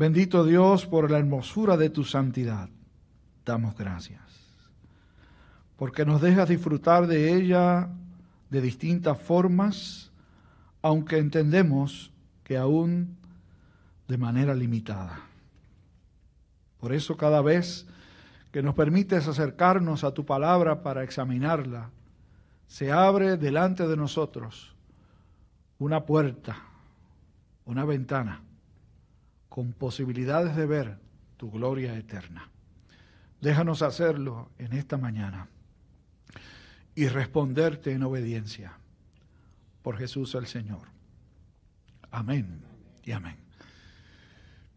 Bendito Dios por la hermosura de tu santidad. Damos gracias. Porque nos dejas disfrutar de ella de distintas formas, aunque entendemos que aún de manera limitada. Por eso cada vez que nos permites acercarnos a tu palabra para examinarla, se abre delante de nosotros una puerta, una ventana, con posibilidades de ver tu gloria eterna. Déjanos hacerlo en esta mañana y responderte en obediencia por Jesús el Señor. Amén y amén.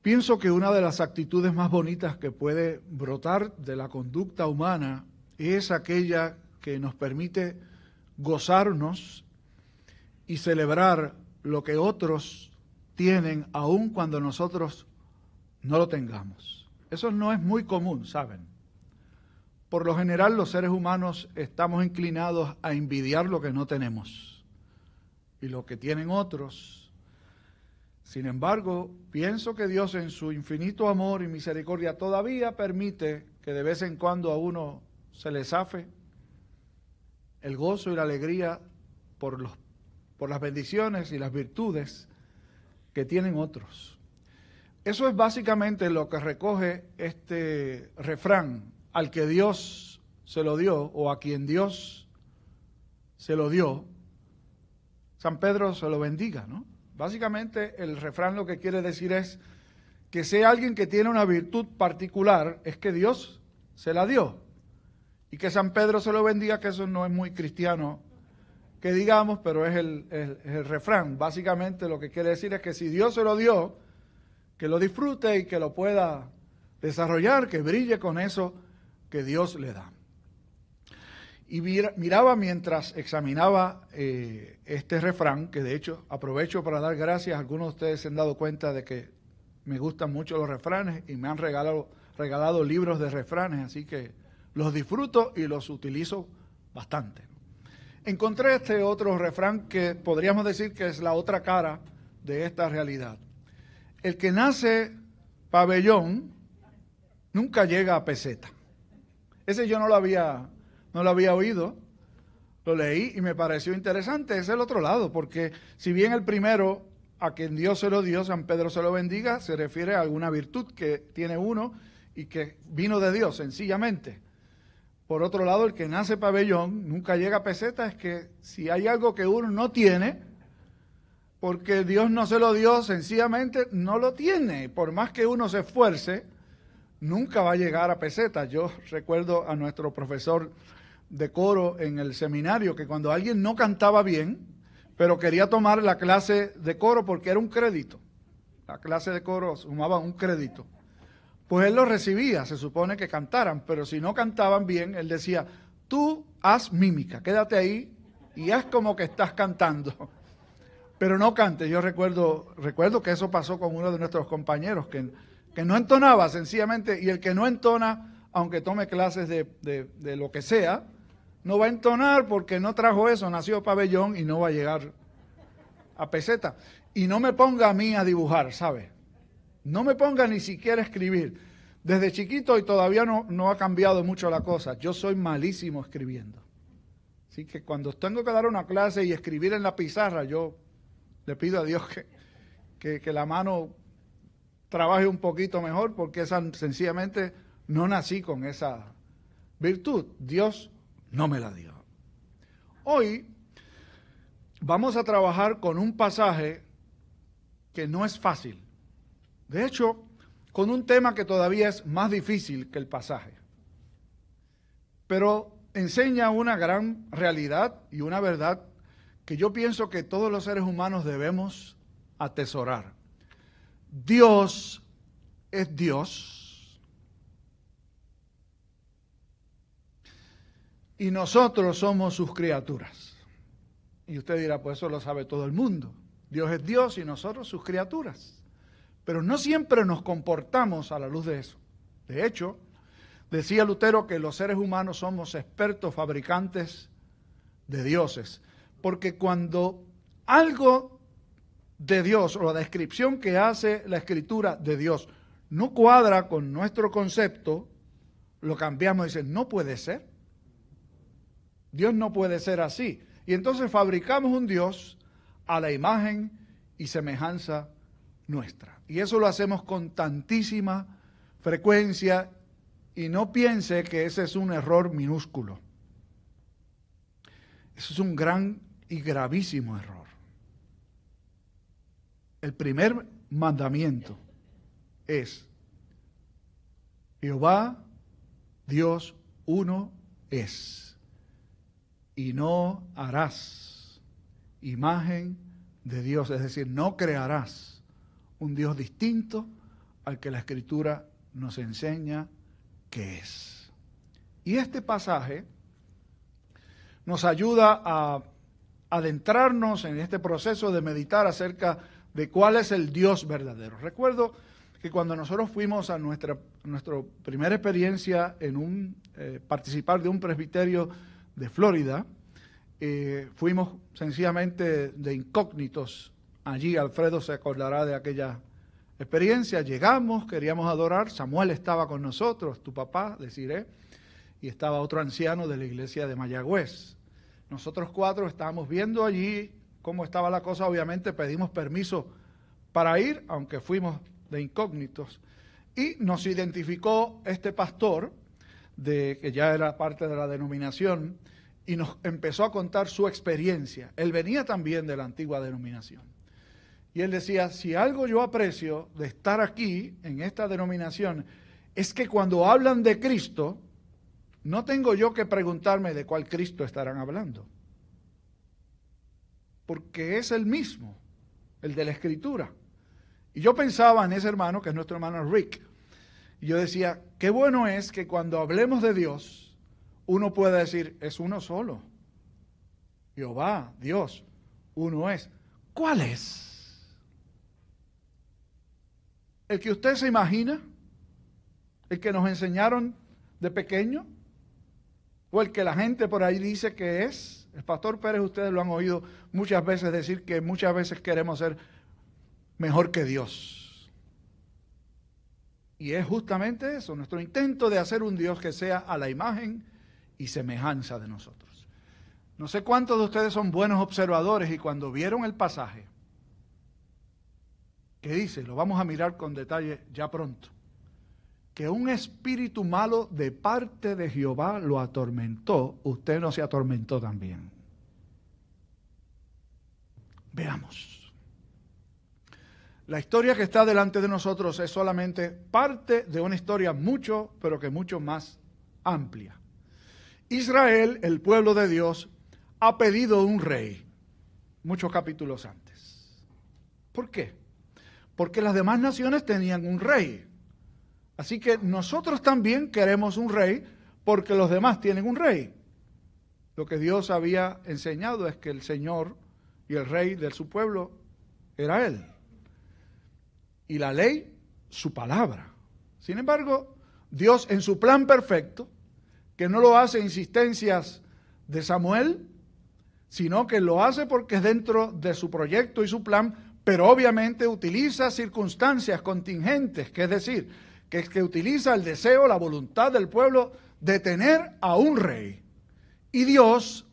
Pienso que una de las actitudes más bonitas que puede brotar de la conducta humana es aquella que nos permite gozarnos y celebrar lo que otros tienen aun cuando nosotros no lo tengamos. Eso no es muy común, ¿saben? Por lo general los seres humanos estamos inclinados a envidiar lo que no tenemos y lo que tienen otros. Sin embargo, pienso que Dios en su infinito amor y misericordia todavía permite que de vez en cuando a uno se le zafe el gozo y la alegría por, los, por las bendiciones y las virtudes que tienen otros. Eso es básicamente lo que recoge este refrán, al que Dios se lo dio o a quien Dios se lo dio, San Pedro se lo bendiga, ¿no? Básicamente el refrán lo que quiere decir es que sea alguien que tiene una virtud particular, es que Dios se la dio y que San Pedro se lo bendiga, que eso no es muy cristiano que digamos, pero es el, refrán. Básicamente lo que quiere decir es que si Dios se lo dio, que lo disfrute y que lo pueda desarrollar, que brille con eso que Dios le da. Y miraba mientras examinaba eh, este refrán, que de hecho aprovecho para dar gracias, algunos de ustedes se han dado cuenta de que me gustan mucho los refranes y me han regalado, regalado libros de refranes, así que los disfruto y los utilizo bastante. Encontré este otro refrán que podríamos decir que es la otra cara de esta realidad. El que nace pabellón nunca llega a peseta. Ese yo no lo había, no lo había oído, lo leí y me pareció interesante. Es el otro lado, porque si bien el primero, a quien Dios se lo dio, San Pedro se lo bendiga, se refiere a alguna virtud que tiene uno y que vino de Dios, sencillamente. Por otro lado, el que nace pabellón nunca llega a peseta, es que si hay algo que uno no tiene, porque Dios no se lo dio, sencillamente no lo tiene. Por más que uno se esfuerce, nunca va a llegar a peseta. Yo recuerdo a nuestro profesor de coro en el seminario que cuando alguien no cantaba bien, pero quería tomar la clase de coro porque era un crédito. La clase de coro sumaba un crédito pues él lo recibía, se supone que cantaran, pero si no cantaban bien, él decía, tú haz mímica, quédate ahí y haz como que estás cantando, pero no cantes. Yo recuerdo, recuerdo que eso pasó con uno de nuestros compañeros, que, que no entonaba sencillamente, y el que no entona, aunque tome clases de, de lo que sea, no va a entonar porque no trajo eso, nació pabellón y no va a llegar a peseta. Y no me ponga a mí a dibujar, ¿sabe? No me ponga ni siquiera a escribir. Desde chiquito y todavía no, no ha cambiado mucho la cosa. Yo soy malísimo escribiendo. Así que cuando tengo que dar una clase y escribir en la pizarra, yo le pido a Dios que, que, la mano trabaje un poquito mejor porque esa, sencillamente no nací con esa virtud. Dios no me la dio. Hoy vamos a trabajar con un pasaje que no es fácil. De hecho, con un tema que todavía es más difícil que el pasaje, pero enseña una gran realidad y una verdad que yo pienso que todos los seres humanos debemos atesorar. Dios es Dios y nosotros somos sus criaturas. Y usted dirá, pues eso lo sabe todo el mundo. Dios es Dios y nosotros sus criaturas. Pero no siempre nos comportamos a la luz de eso. De hecho, decía Lutero que los seres humanos somos expertos fabricantes de dioses, porque cuando algo de Dios o la descripción que hace la escritura de Dios no cuadra con nuestro concepto, lo cambiamos y dicen, no puede ser. Dios no puede ser así. Y entonces fabricamos un Dios a la imagen y semejanza nuestra. Y eso lo hacemos con tantísima frecuencia y no piense que ese es un error minúsculo. Eso es un gran y gravísimo error. El primer mandamiento es, Jehová Dios uno es, y no harás imagen de Dios, es decir, no crearás un Dios distinto al que la Escritura nos enseña que es. Y este pasaje nos ayuda a adentrarnos en este proceso de meditar acerca de cuál es el Dios verdadero. Recuerdo que cuando nosotros fuimos a nuestra, primera experiencia en un, eh, participar de un presbiterio de Florida, eh, fuimos sencillamente de incógnitos allí. Alfredo se acordará de aquella experiencia. Llegamos, queríamos adorar. Samuel estaba con nosotros, tu papá, deciré, y estaba otro anciano de la iglesia de Mayagüez. Nosotros cuatro estábamos viendo allí cómo estaba la cosa. Obviamente pedimos permiso para ir, aunque fuimos de incógnitos. Y nos identificó este pastor, de, que ya era parte de la denominación, y nos empezó a contar su experiencia. Él venía también de la antigua denominación. Y él decía, si algo yo aprecio de estar aquí, en esta denominación, es que cuando hablan de Cristo, no tengo yo que preguntarme de cuál Cristo estarán hablando. Porque es el mismo, el de la Escritura. Y yo pensaba en ese hermano, que es nuestro hermano Rick. Y yo decía, qué bueno es que cuando hablemos de Dios, uno pueda decir, es uno solo. Jehová, Dios, uno es. ¿Cuál es? ¿El que usted se imagina? ¿El que nos enseñaron de pequeño? ¿O el que la gente por ahí dice que es? El pastor Pérez, ustedes lo han oído muchas veces decir que muchas veces queremos ser mejor que Dios. Y es justamente eso, nuestro intento de hacer un Dios que sea a la imagen y semejanza de nosotros. No sé cuántos de ustedes son buenos observadores y cuando vieron el pasaje, que dice, lo vamos a mirar con detalle ya pronto, que un espíritu malo de parte de Jehová lo atormentó, usted no se atormentó también. Veamos. La historia que está delante de nosotros es solamente parte de una historia mucho, pero que mucho más amplia. Israel, el pueblo de Dios, ha pedido un rey muchos capítulos antes. ¿Por qué? Porque las demás naciones tenían un rey. Así que nosotros también queremos un rey porque los demás tienen un rey. Lo que Dios había enseñado es que el Señor y el rey de su pueblo era Él y la ley su palabra. Sin embargo, Dios en su plan perfecto, que no lo hace insistencias de Samuel, sino que lo hace porque es dentro de su proyecto y su plan, pero obviamente utiliza circunstancias contingentes, que es decir, que que utiliza el deseo, la voluntad del pueblo de tener a un rey. Y Dios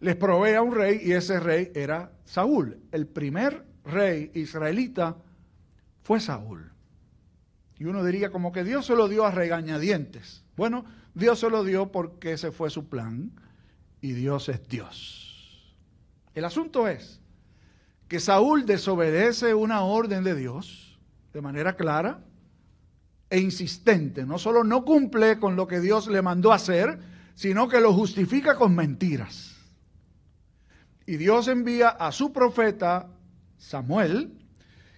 les provee a un rey y ese rey era Saúl, el primer rey israelita fue Saúl. Y uno diría como que Dios se lo dio a regañadientes. Bueno, Dios se lo dio porque ese fue su plan y Dios es Dios. El asunto es que Saúl desobedece una orden de Dios de manera clara e insistente. No solo no cumple con lo que Dios le mandó hacer, sino que lo justifica con mentiras. Y Dios envía a su profeta Samuel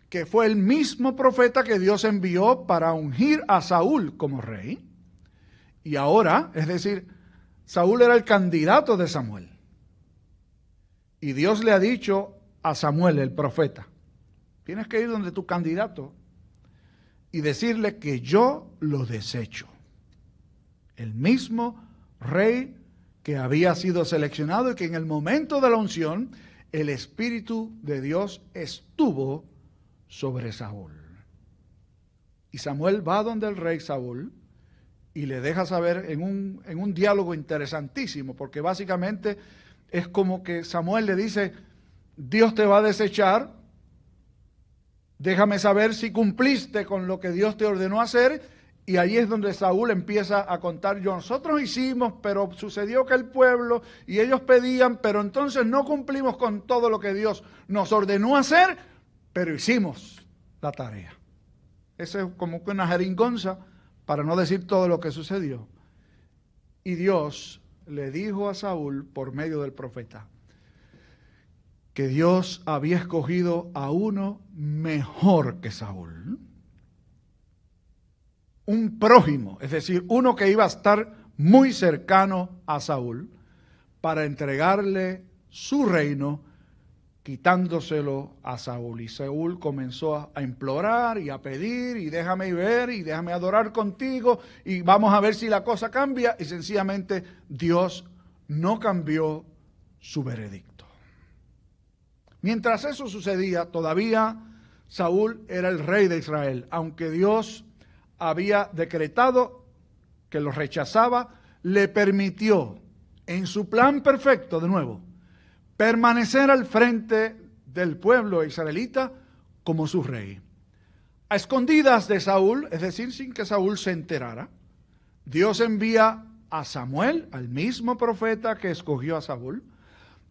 que fue el mismo profeta que Dios envió para ungir a Saúl como rey. Y ahora, es decir, Saúl era el candidato de Samuel. Y Dios le ha dicho a Samuel, el profeta, tienes que ir donde tu candidato y decirle que yo lo desecho. El mismo rey que había sido seleccionado y que en el momento de la unción el Espíritu de Dios estuvo sobre Saúl. Y Samuel va donde el rey Saúl y le deja saber en un, en un diálogo interesantísimo, porque básicamente es como que Samuel le dice, Dios te va a desechar, déjame saber si cumpliste con lo que Dios te ordenó hacer y ahí es donde Saúl empieza a contar, nosotros hicimos, pero sucedió que el pueblo y ellos pedían, pero entonces no cumplimos con todo lo que Dios nos ordenó hacer, pero hicimos la tarea. Ese es como una jeringonza para no decir todo lo que sucedió. Y Dios le dijo a Saúl por medio del profeta que Dios había escogido a uno mejor que Saúl un prójimo, es decir, uno que iba a estar muy cercano a Saúl para entregarle su reino, quitándoselo a Saúl. Y Saúl comenzó a implorar y a pedir, y déjame ver, y déjame adorar contigo, y vamos a ver si la cosa cambia, y sencillamente Dios no cambió su veredicto. Mientras eso sucedía, todavía Saúl era el rey de Israel, aunque Dios había decretado que lo rechazaba, le permitió en su plan perfecto, de nuevo, permanecer al frente del pueblo israelita como su rey. A escondidas de Saúl, es decir, sin que Saúl se enterara, Dios envía a Samuel, al mismo profeta que escogió a Saúl,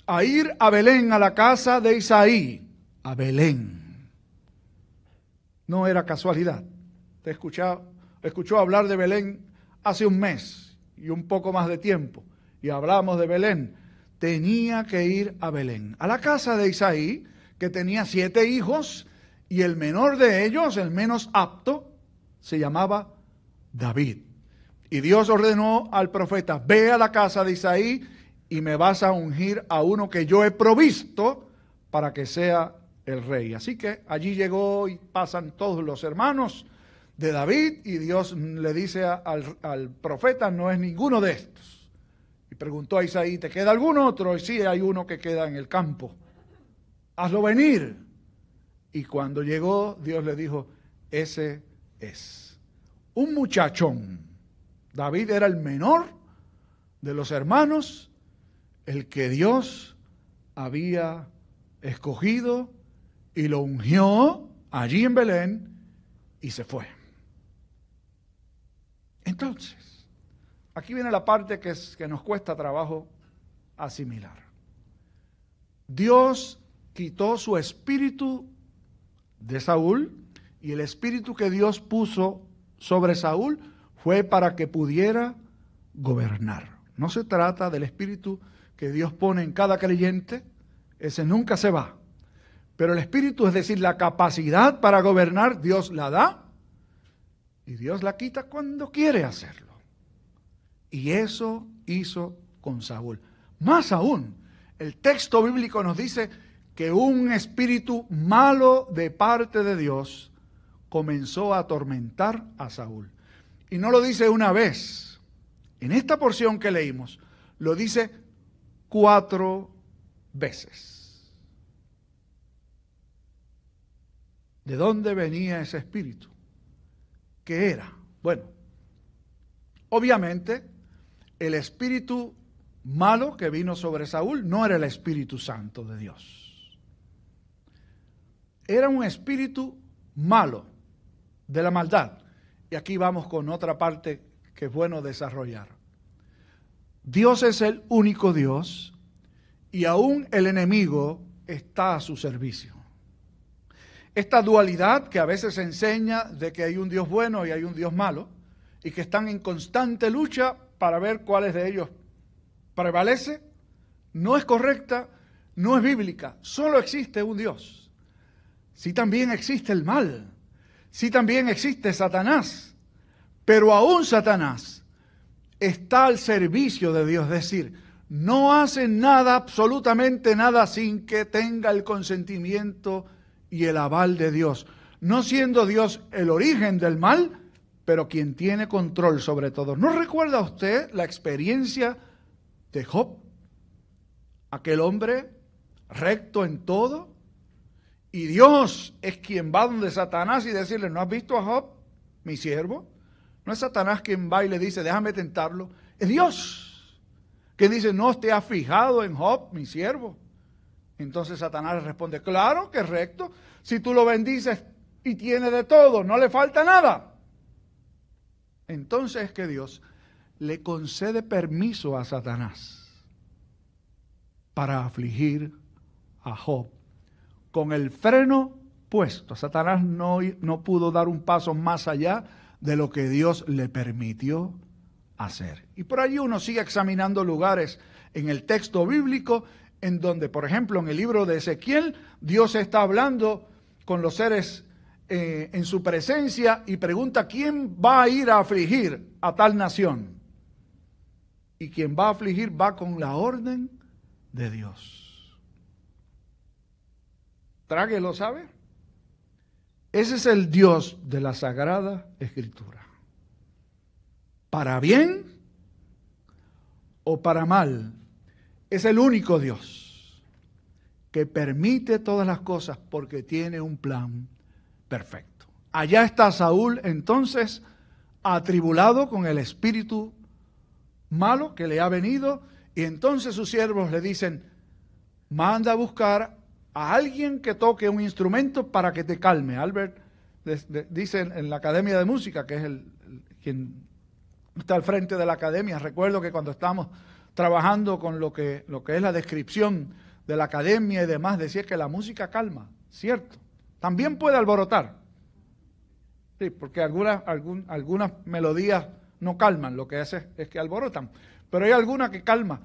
a ir a Belén, a la casa de Isaí, a Belén. No era casualidad. Te escuchado, escuchó hablar de Belén hace un mes y un poco más de tiempo, y hablamos de Belén. Tenía que ir a Belén, a la casa de Isaí, que tenía siete hijos, y el menor de ellos, el menos apto, se llamaba David. Y Dios ordenó al profeta, ve a la casa de Isaí y me vas a ungir a uno que yo he provisto para que sea el rey. Así que allí llegó y pasan todos los hermanos de David y Dios le dice al, profeta, no es ninguno de estos. Y preguntó a Isaí, ¿te queda algún otro? Y sí, hay uno que queda en el campo. Hazlo venir. Y cuando llegó, Dios le dijo, ese es. Un muchachón. David era el menor de los hermanos, el que Dios había escogido y lo ungió allí en Belén y se fue. Entonces, aquí viene la parte que, es, que nos cuesta trabajo asimilar. Dios quitó su espíritu de Saúl y el espíritu que Dios puso sobre Saúl fue para que pudiera gobernar. No se trata del espíritu que Dios pone en cada creyente, ese nunca se va. Pero el espíritu, es decir, la capacidad para gobernar, Dios la da y Dios la quita cuando quiere hacerlo. Y eso hizo con Saúl. Más aún, el texto bíblico nos dice que un espíritu malo de parte de Dios comenzó a atormentar a Saúl. Y no lo dice una vez. En esta porción que leímos, lo dice cuatro veces. ¿De dónde venía ese espíritu? ¿Qué era? Bueno, obviamente el espíritu malo que vino sobre Saúl no era el Espíritu Santo de Dios. Era un espíritu malo de la maldad. Y aquí vamos con otra parte que es bueno desarrollar. Dios es el único Dios y aún el enemigo está a su servicio. Esta dualidad que a veces enseña de que hay un Dios bueno y hay un Dios malo, y que están en constante lucha para ver cuáles de ellos prevalece, no es correcta, no es bíblica, solo existe un Dios. Sí también existe el mal, sí también existe Satanás, pero aún Satanás está al servicio de Dios, es decir, no hace nada, absolutamente nada, sin que tenga el consentimiento y el aval de Dios, no siendo Dios el origen del mal, pero quien tiene control sobre todo. ¿No recuerda usted la experiencia de Job? Aquel hombre recto en todo. Y Dios es quien va donde Satanás y decirle, ¿no has visto a Job, mi siervo? No es Satanás quien va y le dice, déjame tentarlo. Es Dios que dice, no te has fijado en Job, mi siervo. Entonces Satanás le responde, claro que es recto. Si tú lo bendices y tiene de todo, no le falta nada. Entonces es que Dios le concede permiso a Satanás para afligir a Job con el freno puesto. Satanás no, no pudo dar un paso más allá de lo que Dios le permitió hacer. Y por allí uno sigue examinando lugares en el texto bíblico en donde, por ejemplo, en el libro de Ezequiel, Dios está hablando con los seres eh, en su presencia y pregunta quién va a ir a afligir a tal nación. Y quien va a afligir va con la orden de Dios. Tráguelo, ¿sabe? Ese es el Dios de la Sagrada Escritura. Para bien o para mal, es el único Dios que permite todas las cosas porque tiene un plan perfecto. Allá está Saúl entonces atribulado con el espíritu malo que le ha venido y entonces sus siervos le dicen, manda a buscar a alguien que toque un instrumento para que te calme. Albert dice en la Academia de Música, que es el, quien está al frente de la academia, recuerdo que cuando estamos trabajando con lo que, lo que es la descripción de la academia y demás, decía que la música calma, cierto. También puede alborotar. Sí, porque algunas, algunas melodías no calman, lo que hace es que alborotan. Pero hay alguna que calma.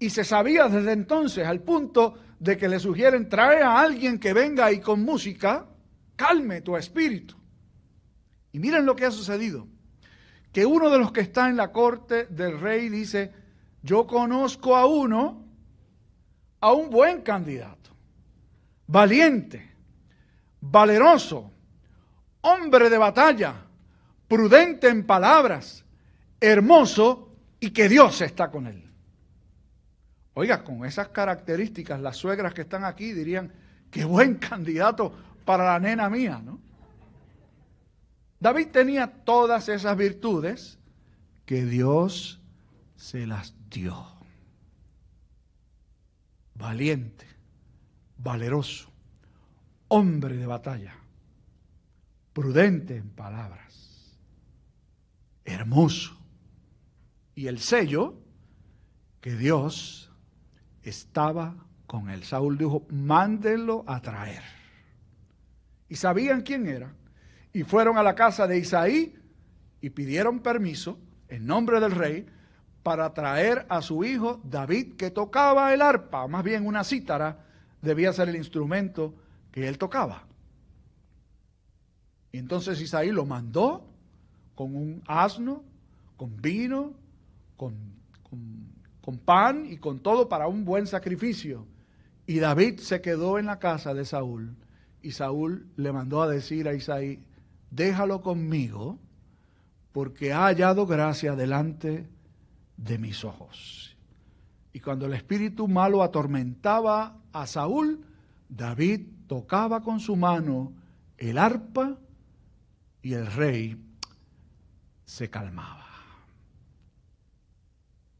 Y se sabía desde entonces al punto de que le sugieren trae a alguien que venga y con música calme tu espíritu. Y miren lo que ha sucedido. Que uno de los que está en la corte del rey dice, yo conozco a uno, a un buen candidato, valiente, valeroso, hombre de batalla, prudente en palabras, hermoso y que Dios está con él. Oiga, con esas características, las suegras que están aquí dirían, qué buen candidato para la nena mía, ¿no? David tenía todas esas virtudes que Dios se las Dios. Valiente, valeroso, hombre de batalla, prudente en palabras, hermoso. Y el sello que Dios estaba con él. Saúl dijo, mándenlo a traer. Y sabían quién era. Y fueron a la casa de Isaí y pidieron permiso en nombre del rey para traer a su hijo David, que tocaba el arpa, más bien una cítara, debía ser el instrumento que él tocaba. Y entonces Isaí lo mandó con un asno, con vino, con, con pan y con todo para un buen sacrificio. Y David se quedó en la casa de Saúl. Y Saúl le mandó a decir a Isaí, déjalo conmigo, porque ha hallado gracia delante de mis ojos. Y cuando el espíritu malo atormentaba a Saúl, David tocaba con su mano el arpa y el rey se calmaba.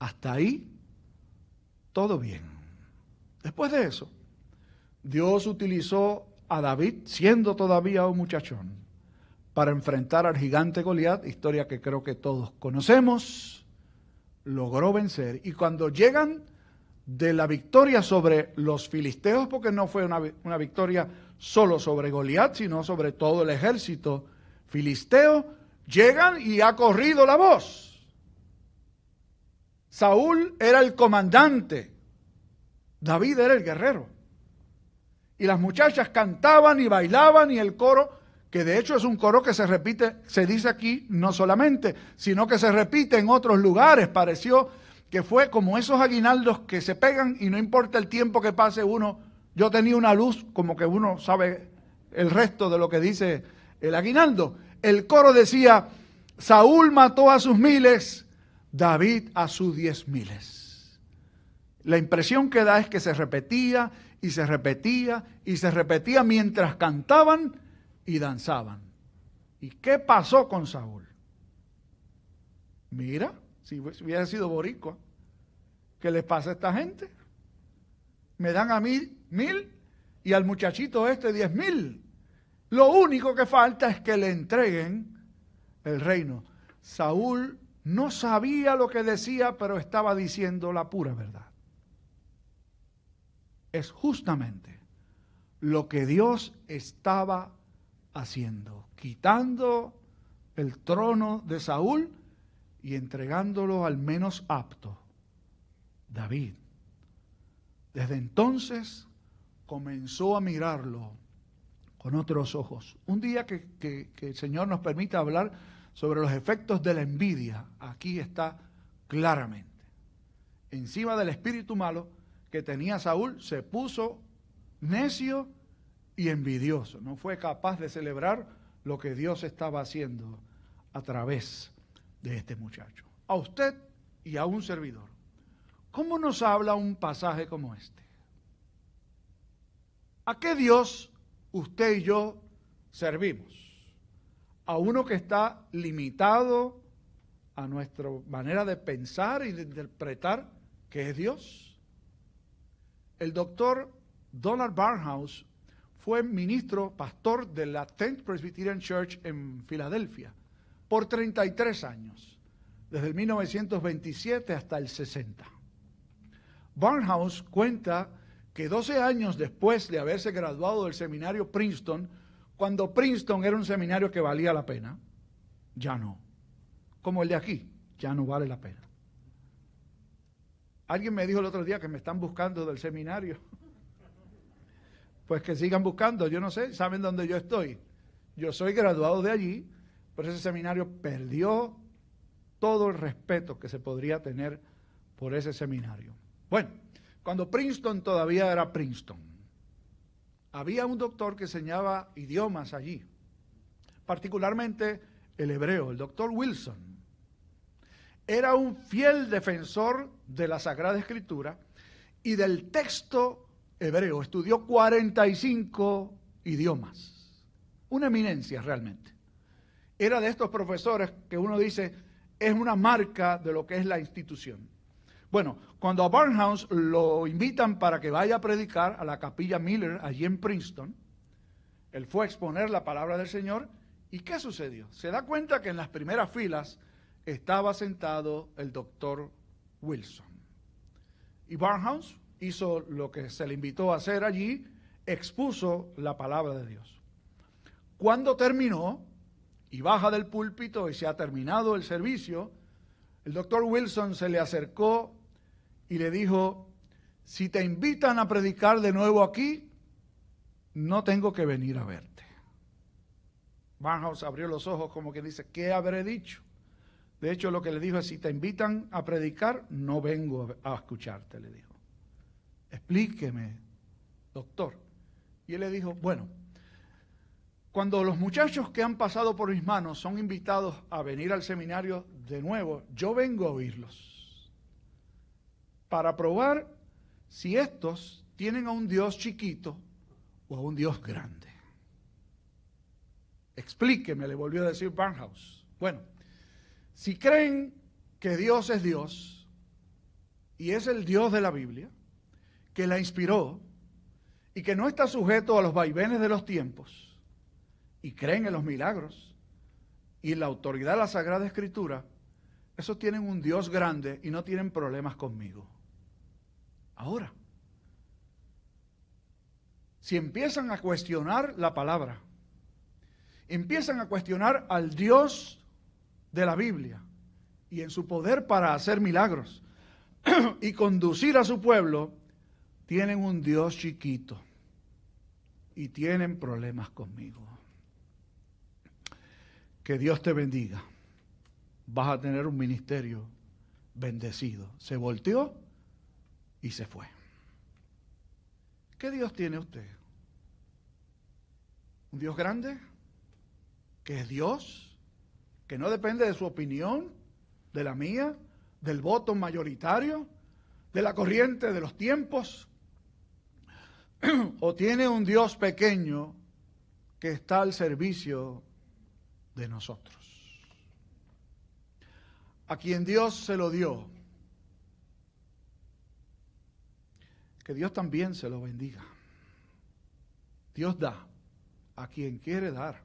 Hasta ahí, todo bien. Después de eso, Dios utilizó a David, siendo todavía un muchachón, para enfrentar al gigante Goliat, historia que creo que todos conocemos logró vencer. Y cuando llegan de la victoria sobre los filisteos, porque no fue una, victoria solo sobre Goliat, sino sobre todo el ejército filisteo, llegan y ha corrido la voz. Saúl era el comandante, David era el guerrero. Y las muchachas cantaban y bailaban y el coro que de hecho es un coro que se repite, se dice aquí no solamente, sino que se repite en otros lugares. Pareció que fue como esos aguinaldos que se pegan y no importa el tiempo que pase uno, yo tenía una luz como que uno sabe el resto de lo que dice el aguinaldo. El coro decía, Saúl mató a sus miles, David a sus diez miles. La impresión que da es que se repetía y se repetía y se repetía mientras cantaban y danzaban. ¿Y qué pasó con Saúl? Mira, si hubiera sido boricua, ¿qué le pasa a esta gente? Me dan a mí mil y al muchachito este diez mil. Lo único que falta es que le entreguen el reino. Saúl no sabía lo que decía, pero estaba diciendo la pura verdad. Es justamente lo que Dios estaba haciendo, quitando el trono de Saúl y entregándolo al menos apto, David. Desde entonces comenzó a mirarlo con otros ojos. Un día que, el Señor nos permita hablar sobre los efectos de la envidia, aquí está claramente. Encima del espíritu malo que tenía Saúl, se puso necio y envidioso. No fue capaz de celebrar lo que Dios estaba haciendo a través de este muchacho. A usted y a un servidor. ¿Cómo nos habla un pasaje como este? ¿A qué Dios usted y yo servimos? A uno que está limitado a nuestra manera de pensar y de interpretar que es Dios. El doctor Donald Barnhouse fue ministro, pastor de la Tenth Presbyterian Church en Filadelfia por 33 años, desde el 1927 hasta el 60. Barnhouse cuenta que 12 años después de haberse graduado del seminario Princeton, cuando Princeton era un seminario que valía la pena, ya no. Como el de aquí, ya no vale la pena. Alguien me dijo el otro día que me están buscando del seminario. Pues que sigan buscando, yo no sé, saben dónde yo estoy. Yo soy graduado de allí, pero ese seminario perdió todo el respeto que se podría tener por ese seminario. Bueno, cuando Princeton todavía era Princeton, había un doctor que enseñaba idiomas allí, particularmente el hebreo, el doctor Wilson. Era un fiel defensor de la Sagrada Escritura y del texto hebreo. Estudió 45 idiomas. Una eminencia realmente. Era de estos profesores que uno dice es una marca de lo que es la institución. Bueno, cuando a Barnhouse lo invitan para que vaya a predicar a la capilla Miller allí en Princeton, él fue a exponer la palabra del Señor. ¿Y qué sucedió? Se da cuenta que en las primeras filas estaba sentado el doctor Wilson. Y Barnhouse hizo lo que se le invitó a hacer allí, expuso la palabra de Dios. Cuando terminó y baja del púlpito y se ha terminado el servicio, el doctor Wilson se le acercó y le dijo, si te invitan a predicar de nuevo aquí, no tengo que venir a verte. Barnhouse abrió los ojos como que dice, ¿qué habré dicho? De hecho, lo que le dijo es, si te invitan a predicar, no vengo a escucharte, le dijo. Explíqueme, doctor. Y él le dijo, bueno, cuando los muchachos que han pasado por mis manos son invitados a venir al seminario de nuevo, yo vengo a oírlos para probar si estos tienen a un Dios chiquito o a un Dios grande. Explíqueme, le volvió a decir Barnhouse. Bueno, si creen que Dios es Dios y es el Dios de la Biblia, que la inspiró y que no está sujeto a los vaivenes de los tiempos y creen en los milagros y en la autoridad de la Sagrada Escritura, esos tienen un Dios grande y no tienen problemas conmigo. Ahora, si empiezan a cuestionar la palabra, empiezan a cuestionar al Dios de la Biblia y en su poder para hacer milagros y conducir a su pueblo, tienen un Dios chiquito y tienen problemas conmigo. Que Dios te bendiga. Vas a tener un ministerio bendecido. Se volteó y se fue. ¿Qué Dios tiene usted? ¿Un Dios grande? ¿Que es Dios? ¿Que no depende de su opinión, de la mía, del voto mayoritario, de la corriente de los tiempos? o tiene un Dios pequeño que está al servicio de nosotros. A quien Dios se lo dio, que Dios también se lo bendiga. Dios da a quien quiere dar.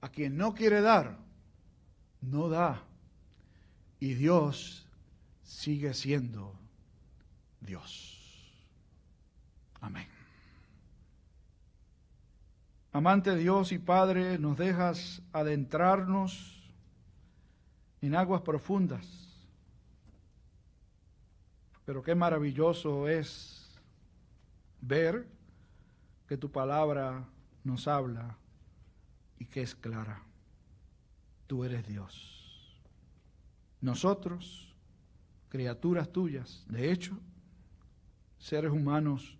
A quien no quiere dar, no da. Y Dios sigue siendo Dios. Amén. Amante Dios y Padre, nos dejas adentrarnos en aguas profundas. Pero qué maravilloso es ver que tu palabra nos habla y que es clara. Tú eres Dios. Nosotros, criaturas tuyas, de hecho, seres humanos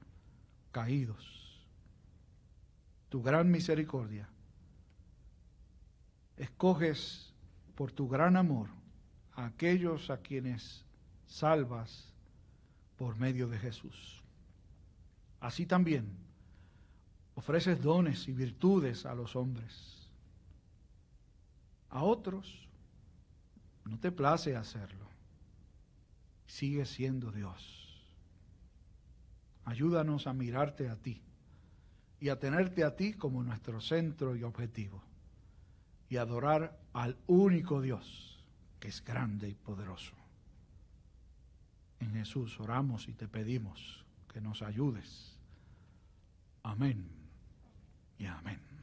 caídos. Tu gran misericordia. Escoges por tu gran amor a aquellos a quienes salvas por medio de Jesús. Así también ofreces dones y virtudes a los hombres. A otros no te place hacerlo. Sigue siendo Dios. Ayúdanos a mirarte a ti y a tenerte a ti como nuestro centro y objetivo y adorar al único Dios que es grande y poderoso. En Jesús oramos y te pedimos que nos ayudes. Amén y amén.